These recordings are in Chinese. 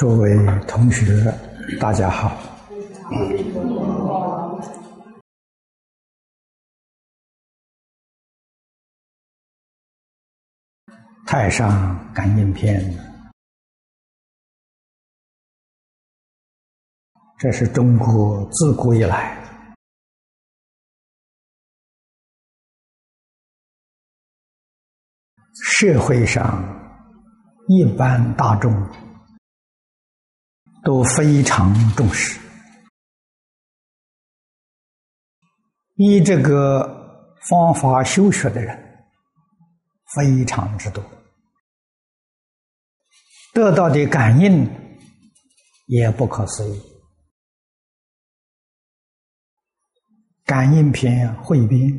各位同学，大家好。太上感应篇，这是中国自古以来社会上一般大众都非常重视，依这个方法修学的人非常之多。得到的感应也不可思议。感应篇汇编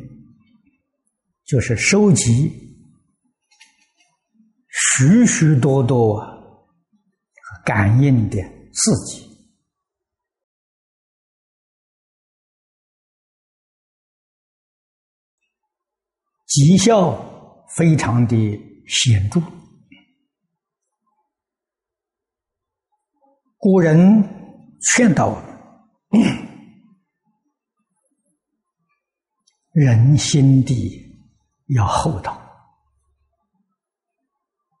就是收集许许多多感应的刺激，绩效非常的显著。古人劝导 人心地要厚道。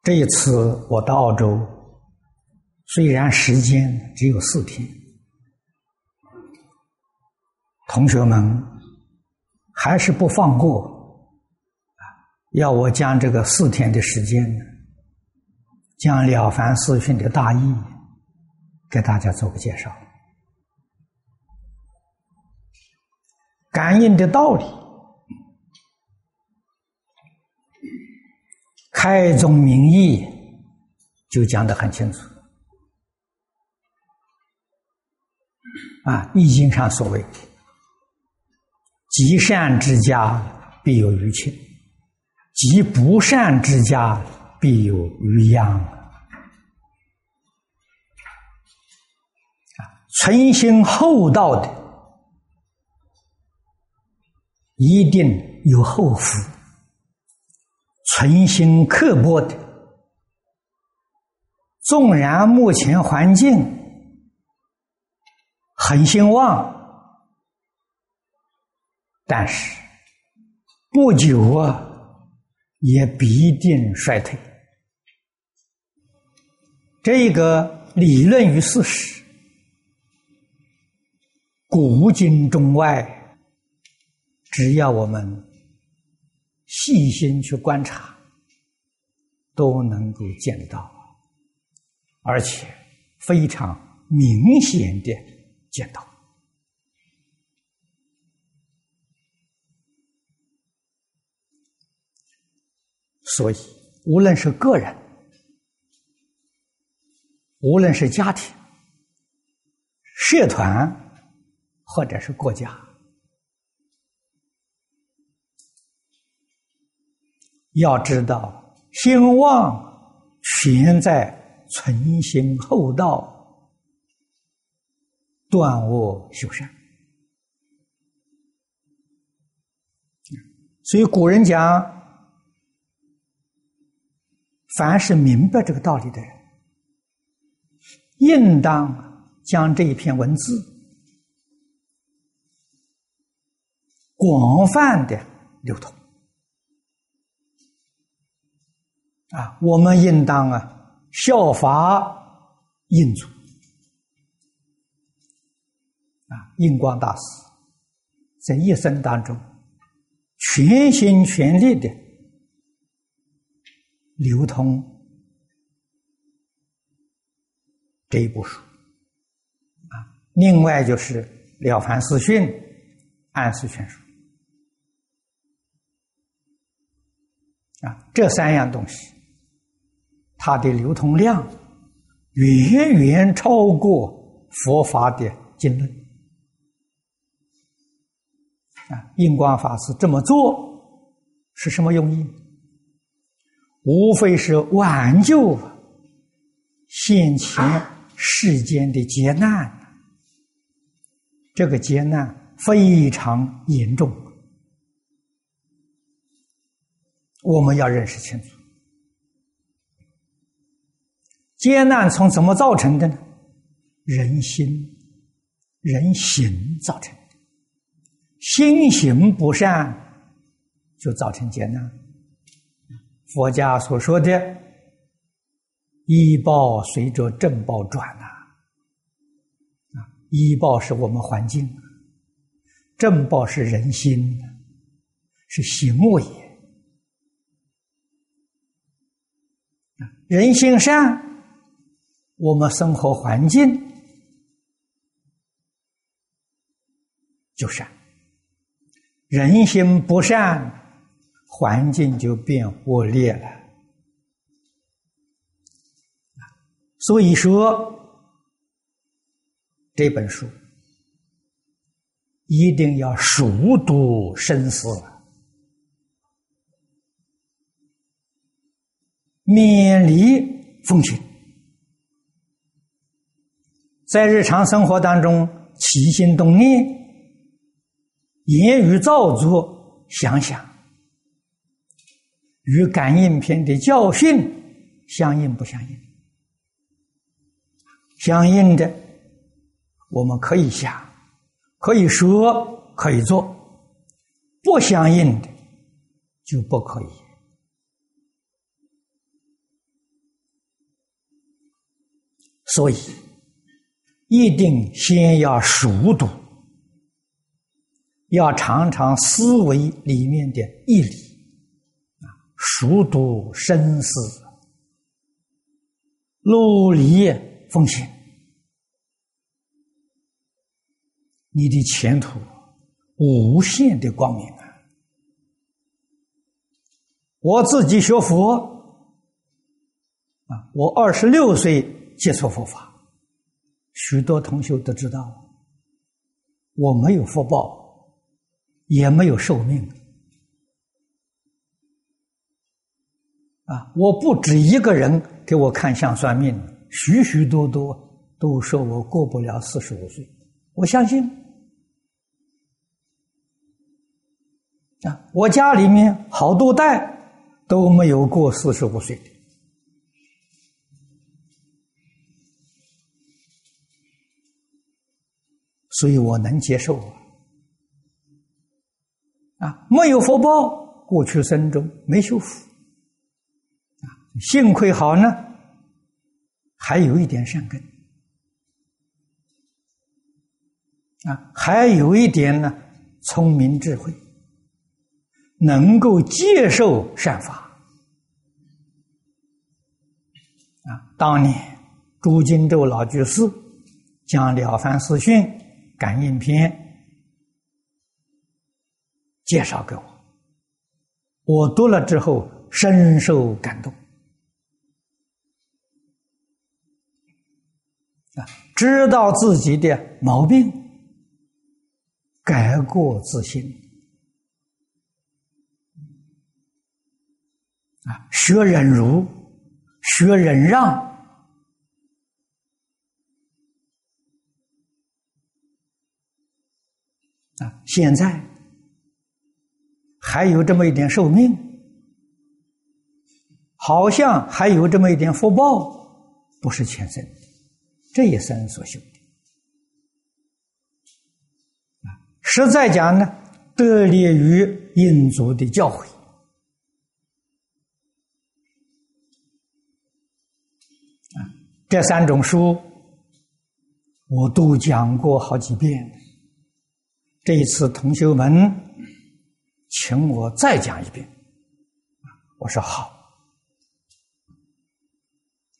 这一次我到澳洲，虽然时间只有四天，同学们还是不放过啊！要我将这个四天的时间，将《了凡四训》的大意。给大家做个介绍，感应的道理，开宗明义就讲得很清楚。啊，《易经》上所谓“积善之家必有余庆，积不善之家必有余殃”。存心厚道的，一定有后福；存心刻薄的，纵然目前环境很兴旺，但是不久啊，也必定衰退。这个理论与事实。古今中外，只要我们细心去观察，都能够见到，而且非常明显的见到。所以，无论是个人，无论是家庭、社团。或者是国家，要知道，兴旺全在存心厚道、断恶修善。所以古人讲，凡是明白这个道理的人，应当将这一篇文字。广泛的流通啊，我们应当啊效法印祖啊，印光大师在一生当中全心全力的流通这一部书啊，另外就是《了凡四训》《安世全书》。啊，这三样东西，它的流通量远远超过佛法的经论。啊，印光法师这么做是什么用意？无非是挽救现前世间的劫难。这个劫难非常严重。我们要认识清楚，劫难从怎么造成的呢？人心、人行造成的。心行不善，就造成艰难。佛家所说的“医报随着正报转”呐，啊，医报是我们环境，正报是人心，是行为。人心善，我们生活环境就善；人心不善，环境就变恶劣了。所以说，这本书一定要熟读深思。勉励奉行，在日常生活当中起心动念、言语造作，想想与感应篇的教训相应不相应？相应的，我们可以想，可以说，可以做；不相应的，就不可以。所以，一定先要熟读，要常常思维里面的义理啊，熟读深思，努力奉献，你的前途无限的光明啊！我自己学佛啊，我二十六岁。接触佛法，许多同学都知道，我没有福报，也没有寿命。啊，我不止一个人给我看相算命，许许多多都说我过不了四十五岁。我相信，啊，我家里面好多代都没有过四十五岁。所以我能接受！啊，没有福报，过去生中没修福啊，幸亏好呢，还有一点善根啊，还有一点呢，聪明智慧，能够接受善法啊。当年朱金洲老居士讲《了凡四训》。感应篇介绍给我，我读了之后深受感动啊！知道自己的毛病，改过自新啊！学忍辱，学忍让啊。现在还有这么一点寿命，好像还有这么一点福报，不是前生的，这一生所修的。实在讲呢，得力于印度的教诲。这三种书我都讲过好几遍。这一次，同学们请我再讲一遍，我说好，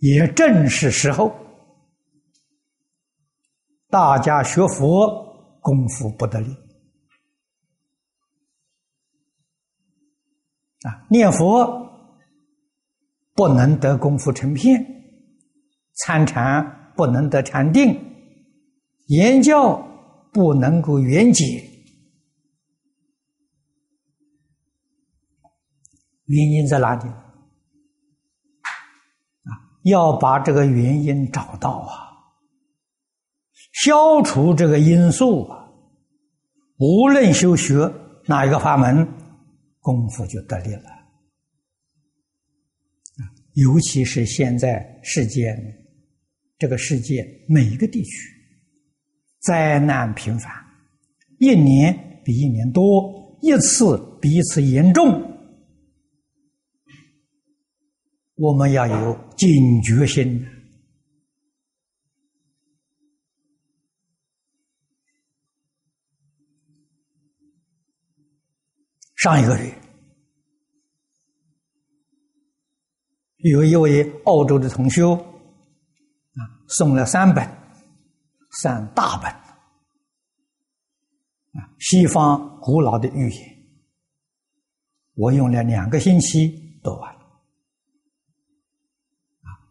也正是时候，大家学佛功夫不得力啊，念佛不能得功夫成片，参禅不能得禅定，言教。不能够圆解，原因在哪里？啊，要把这个原因找到啊，消除这个因素啊，无论修学哪一个法门，功夫就得力了。尤其是现在世界这个世界每一个地区灾难频繁，一年比一年多，一次比一次严重，我们要有警觉心。上一个月，有一位澳洲的同修啊，送了三本，三大本啊，西方古老的寓言，我用了两个星期读完，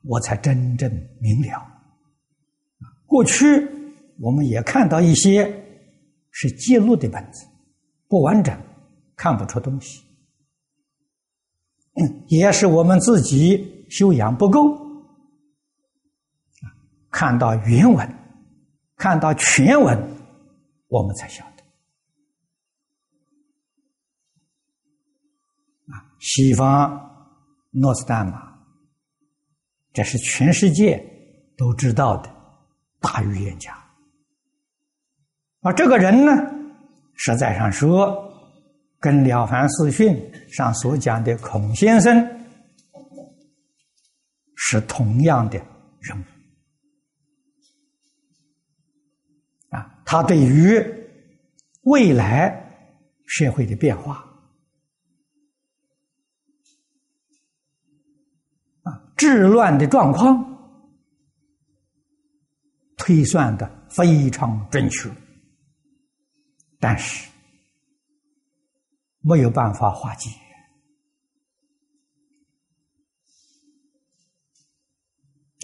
我才真正明了。过去我们也看到一些是记录的本子，不完整。看不出东西，也是我们自己修养不够。看到原文，看到全文，我们才晓得。啊，西方诺斯丹玛，这是全世界都知道的大预言家。而这个人呢，实在上说。跟《了凡四训》上所讲的孔先生是同样的人物啊，他对于未来社会的变化治乱的状况推算的非常准确，但是。没有办法化解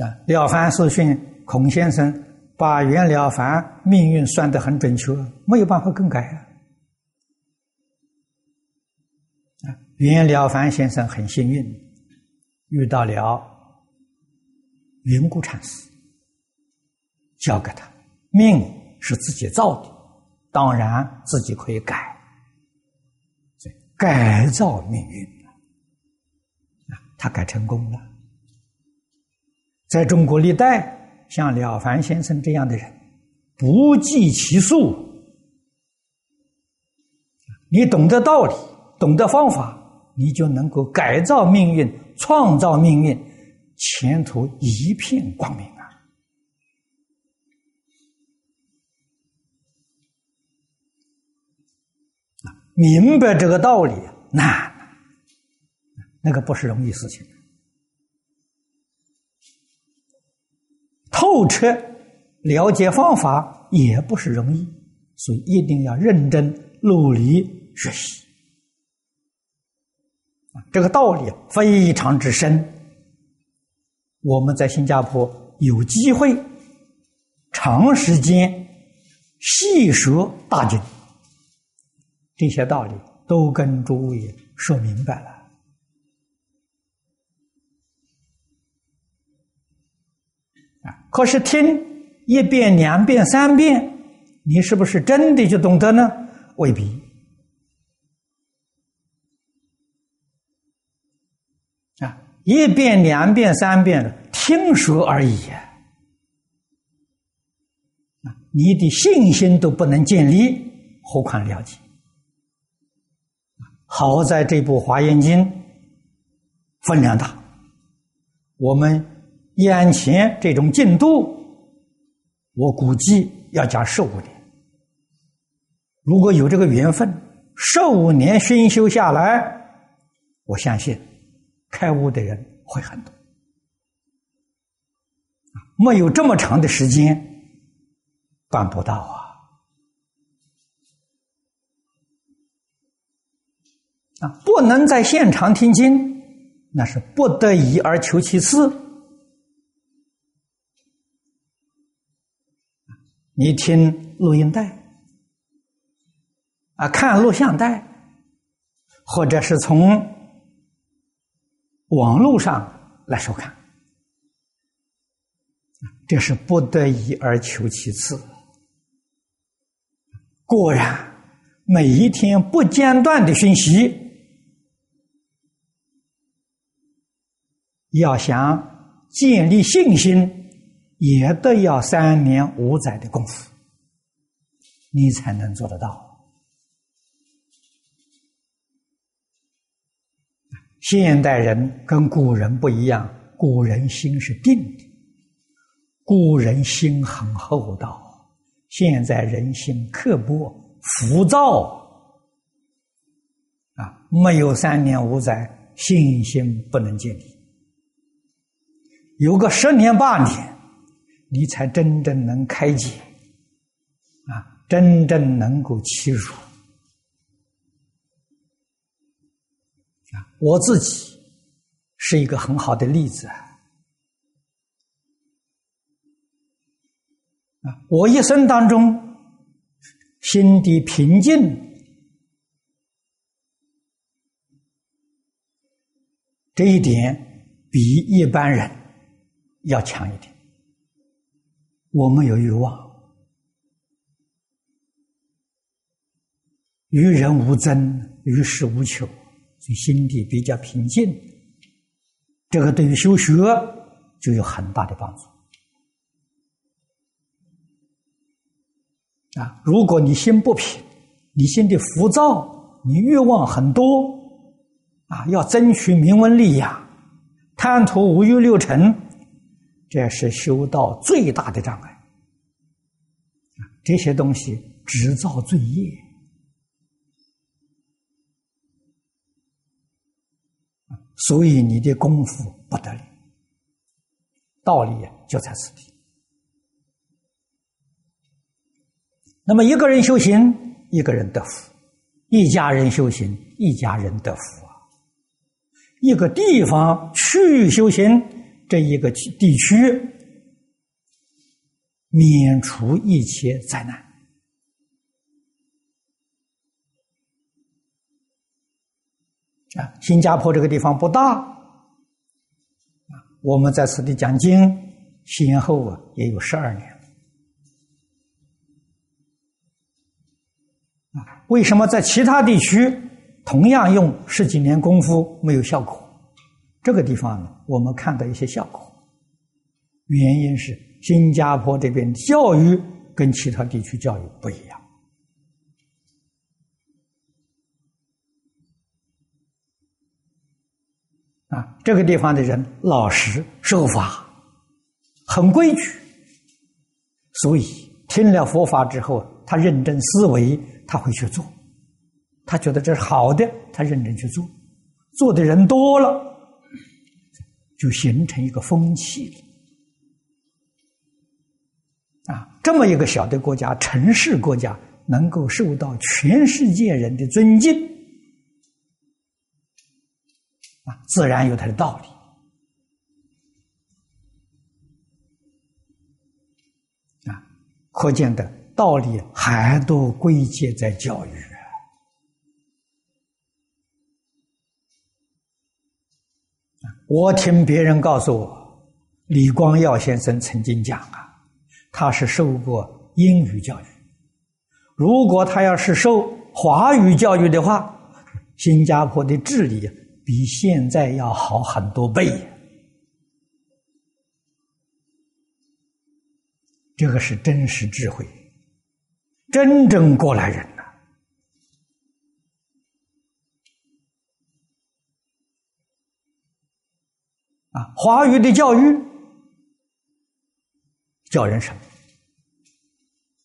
啊！了凡四训，孔先生把袁了凡命运算得很准确，没有办法更改啊！啊，袁了凡先生很幸运，遇到了云谷禅师，教给他命是自己造的，当然自己可以改。改造命运啊，他改成功了。在中国历代，像了凡先生这样的人不计其数。你懂得道理，懂得方法，你就能够改造命运，创造命运，前途一片光明啊！明白这个道理难，那个不是容易事情。透彻了解方法也不是容易，所以一定要认真努力学习。这个道理非常之深。我们在新加坡有机会长时间细说大经。这些道理都跟诸位说明白了！可是听一遍、两遍、三遍，你是不是真的就懂得呢？未必一遍、两遍、三遍的，听说而已啊！你的信心都不能建立，何况了解？好在这部《华严经》分量大，我们眼前这种进度，我估计要讲十五年。如果有这个缘分，十五年熏修下来，我相信开悟的人会很多。没有这么长的时间，办不到啊。啊，不能在现场听经，那是不得已而求其次。你听录音带，啊，看录像带，或者是从网络上来收看，这是不得已而求其次。果然，每一天不间断的讯息。要想建立信心，也得要三年五载的功夫，你才能做得到。现代人跟古人不一样，古人心是定的，古人心很厚道。现在人心刻薄、浮躁，啊，没有三年五载，信心不能建立。有个十年八年，你才真正能开解，啊，真正能够欺辱。我自己是一个很好的例子啊！我一生当中心地平静，这一点比一般人要强一点。我没有欲望，与人无争，与世无求。所以心地比较平静，这个对于修学就有很大的帮助。啊，如果你心不平，你心的浮躁，你欲望很多，啊，要争取名闻利养，贪图五欲六尘，这是修道最大的障碍。这些东西制造罪业。所以你的功夫不得了，道理就在此地。那么一个人修行，一个人得福；一家人修行，一家人得福啊。一个地方区域修行，这一个地区免除一切灾难。啊，新加坡这个地方不大，我们在此地讲经，先后啊也有十二年啊，为什么在其他地区同样用十几年功夫没有效果？这个地方呢，我们看到一些效果，原因是新加坡这边教育跟其他地区教育不一样。啊，这个地方的人老实守法，很规矩，所以听了佛法之后，他认真思维，他会去做，他觉得这是好的，他认真去做，做的人多了，就形成一个风气啊，这么一个小的国家，城市国家，能够受到全世界人的尊敬。啊，自然有它的道理啊，可见的道理还都归结在教育。我听别人告诉我，李光耀先生曾经讲啊，他是受过英语教育，如果他要是受华语教育的话，新加坡的治理。比现在要好很多倍，这个是真实智慧，真正过来人呐！啊，华语的教育教人什么？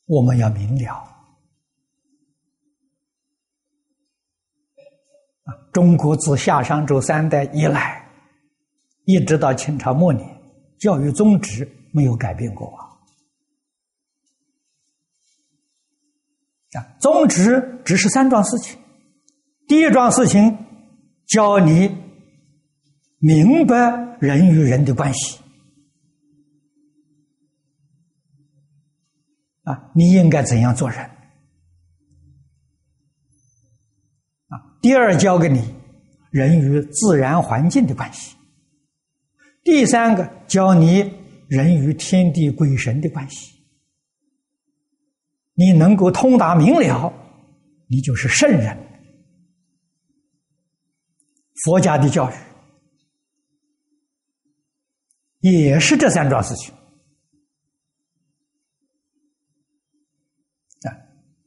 我们要明了。中国自夏商周三代以来，一直到清朝末年，教育宗旨没有改变过啊。啊，宗旨只是三桩事情：第一桩事情，教你明白人与人的关系，啊，你应该怎样做人。第二，教给你人与自然环境的关系；第三个，教你人与天地鬼神的关系。你能够通达明了，你就是圣人。佛家的教育也是这三桩事情。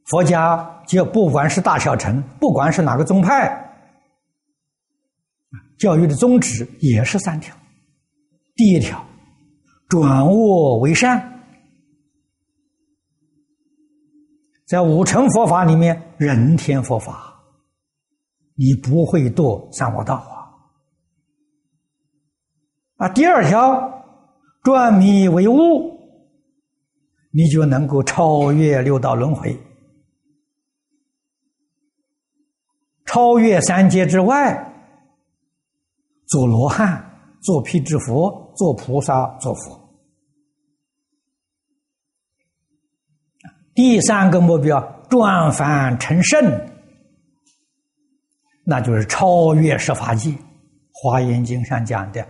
佛家就不管是大小乘，不管是哪个宗派，教育的宗旨也是三条。第一条，转恶为善。在五乘佛法里面，人天佛法，你不会堕三恶道啊！啊，第二条，转迷为悟，你就能够超越六道轮回，超越三界之外，做罗汉，做辟支佛，做菩萨，做佛。第三个目标，转凡成圣，那就是超越十法界。华严经上讲的，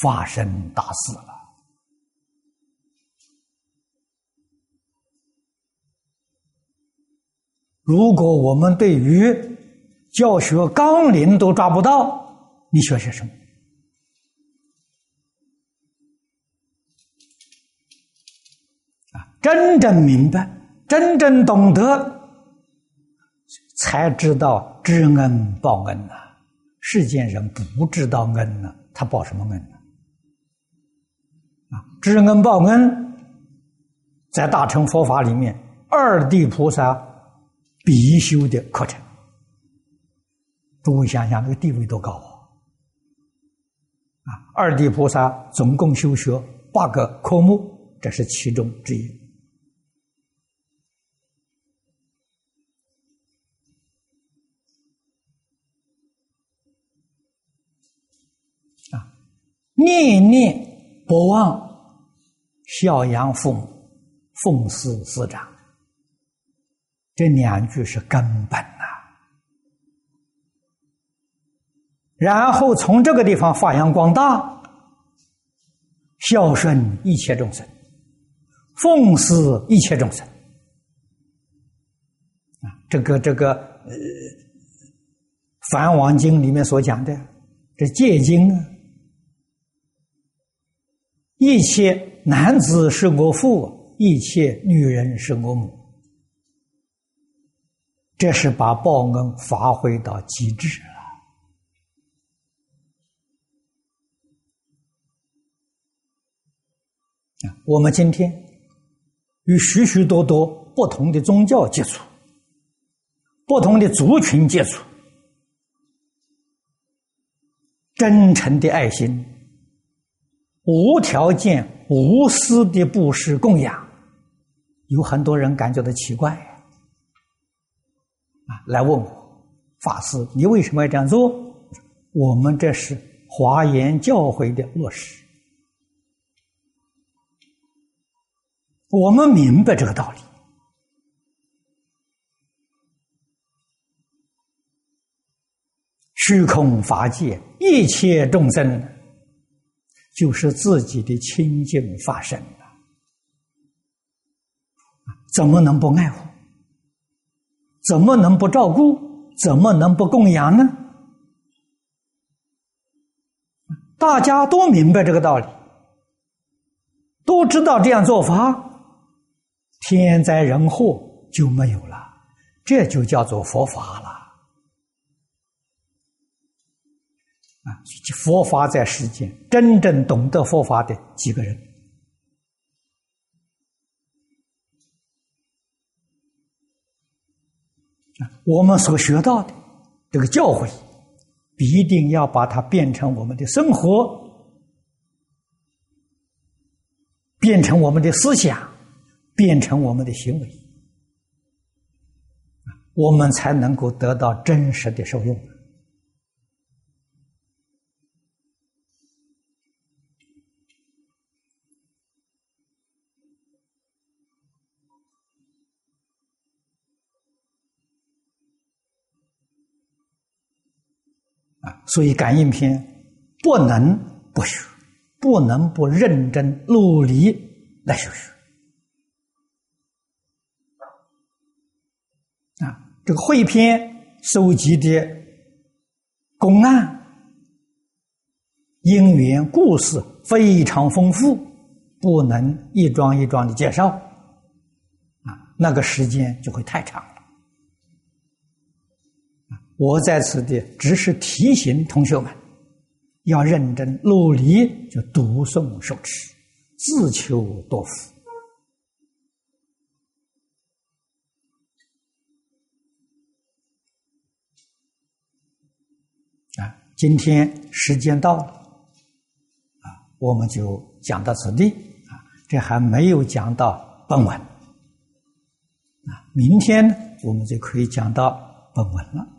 发生大事了。如果我们对于教学纲领都抓不到，你学些什么？啊真正明白，真正懂得，才知道知恩报恩呐。世间人不知道恩呢，他报什么恩呢？啊，知恩报恩，在大乘佛法里面，二地菩萨必修的课程。诸位想想，那个地位多高啊！啊，二地菩萨总共修学八个科目，这是其中之一。啊念念不忘孝养父母、奉事师长，这两句是根本然后从这个地方发扬光大，孝顺一切众生，奉事一切众生。啊，这个这个呃，《梵王经》里面所讲的这戒经啊。一切男子是我父，一切女人是我母，这是把报恩发挥到极致了。啊，我们今天与许许多多不同的宗教接触，不同的族群接触，真诚的爱心。无条件、无私的布施供养，有很多人感觉到奇怪，啊，来问我法师，你为什么要这样做？我们这是华严教诲的落实，我们明白这个道理，虚空法界一切众生。就是自己的清净法身，怎么能不爱护？怎么能不照顾？怎么能不供养呢？大家都明白这个道理，都知道这样做法，天灾人祸就没有了，这就叫做佛法了。啊佛法在世间，真正懂得佛法的几个人。啊我们所学到的这个教诲，必定要把它变成我们的生活，变成我们的思想，变成我们的行为，我们才能够得到真实的受用。所以感应篇不能不学，不能不认真努力来学学。这个汇编收集的公案，因缘故事非常丰富，不能一桩一桩的介绍，啊，那个时间就会太长了。我在此地只是提醒同学们，要认真努力，就读诵受持，自求多福。今天时间到了，啊，我们就讲到此地，啊，这还没有讲到本文，啊，明天我们就可以讲到本文了。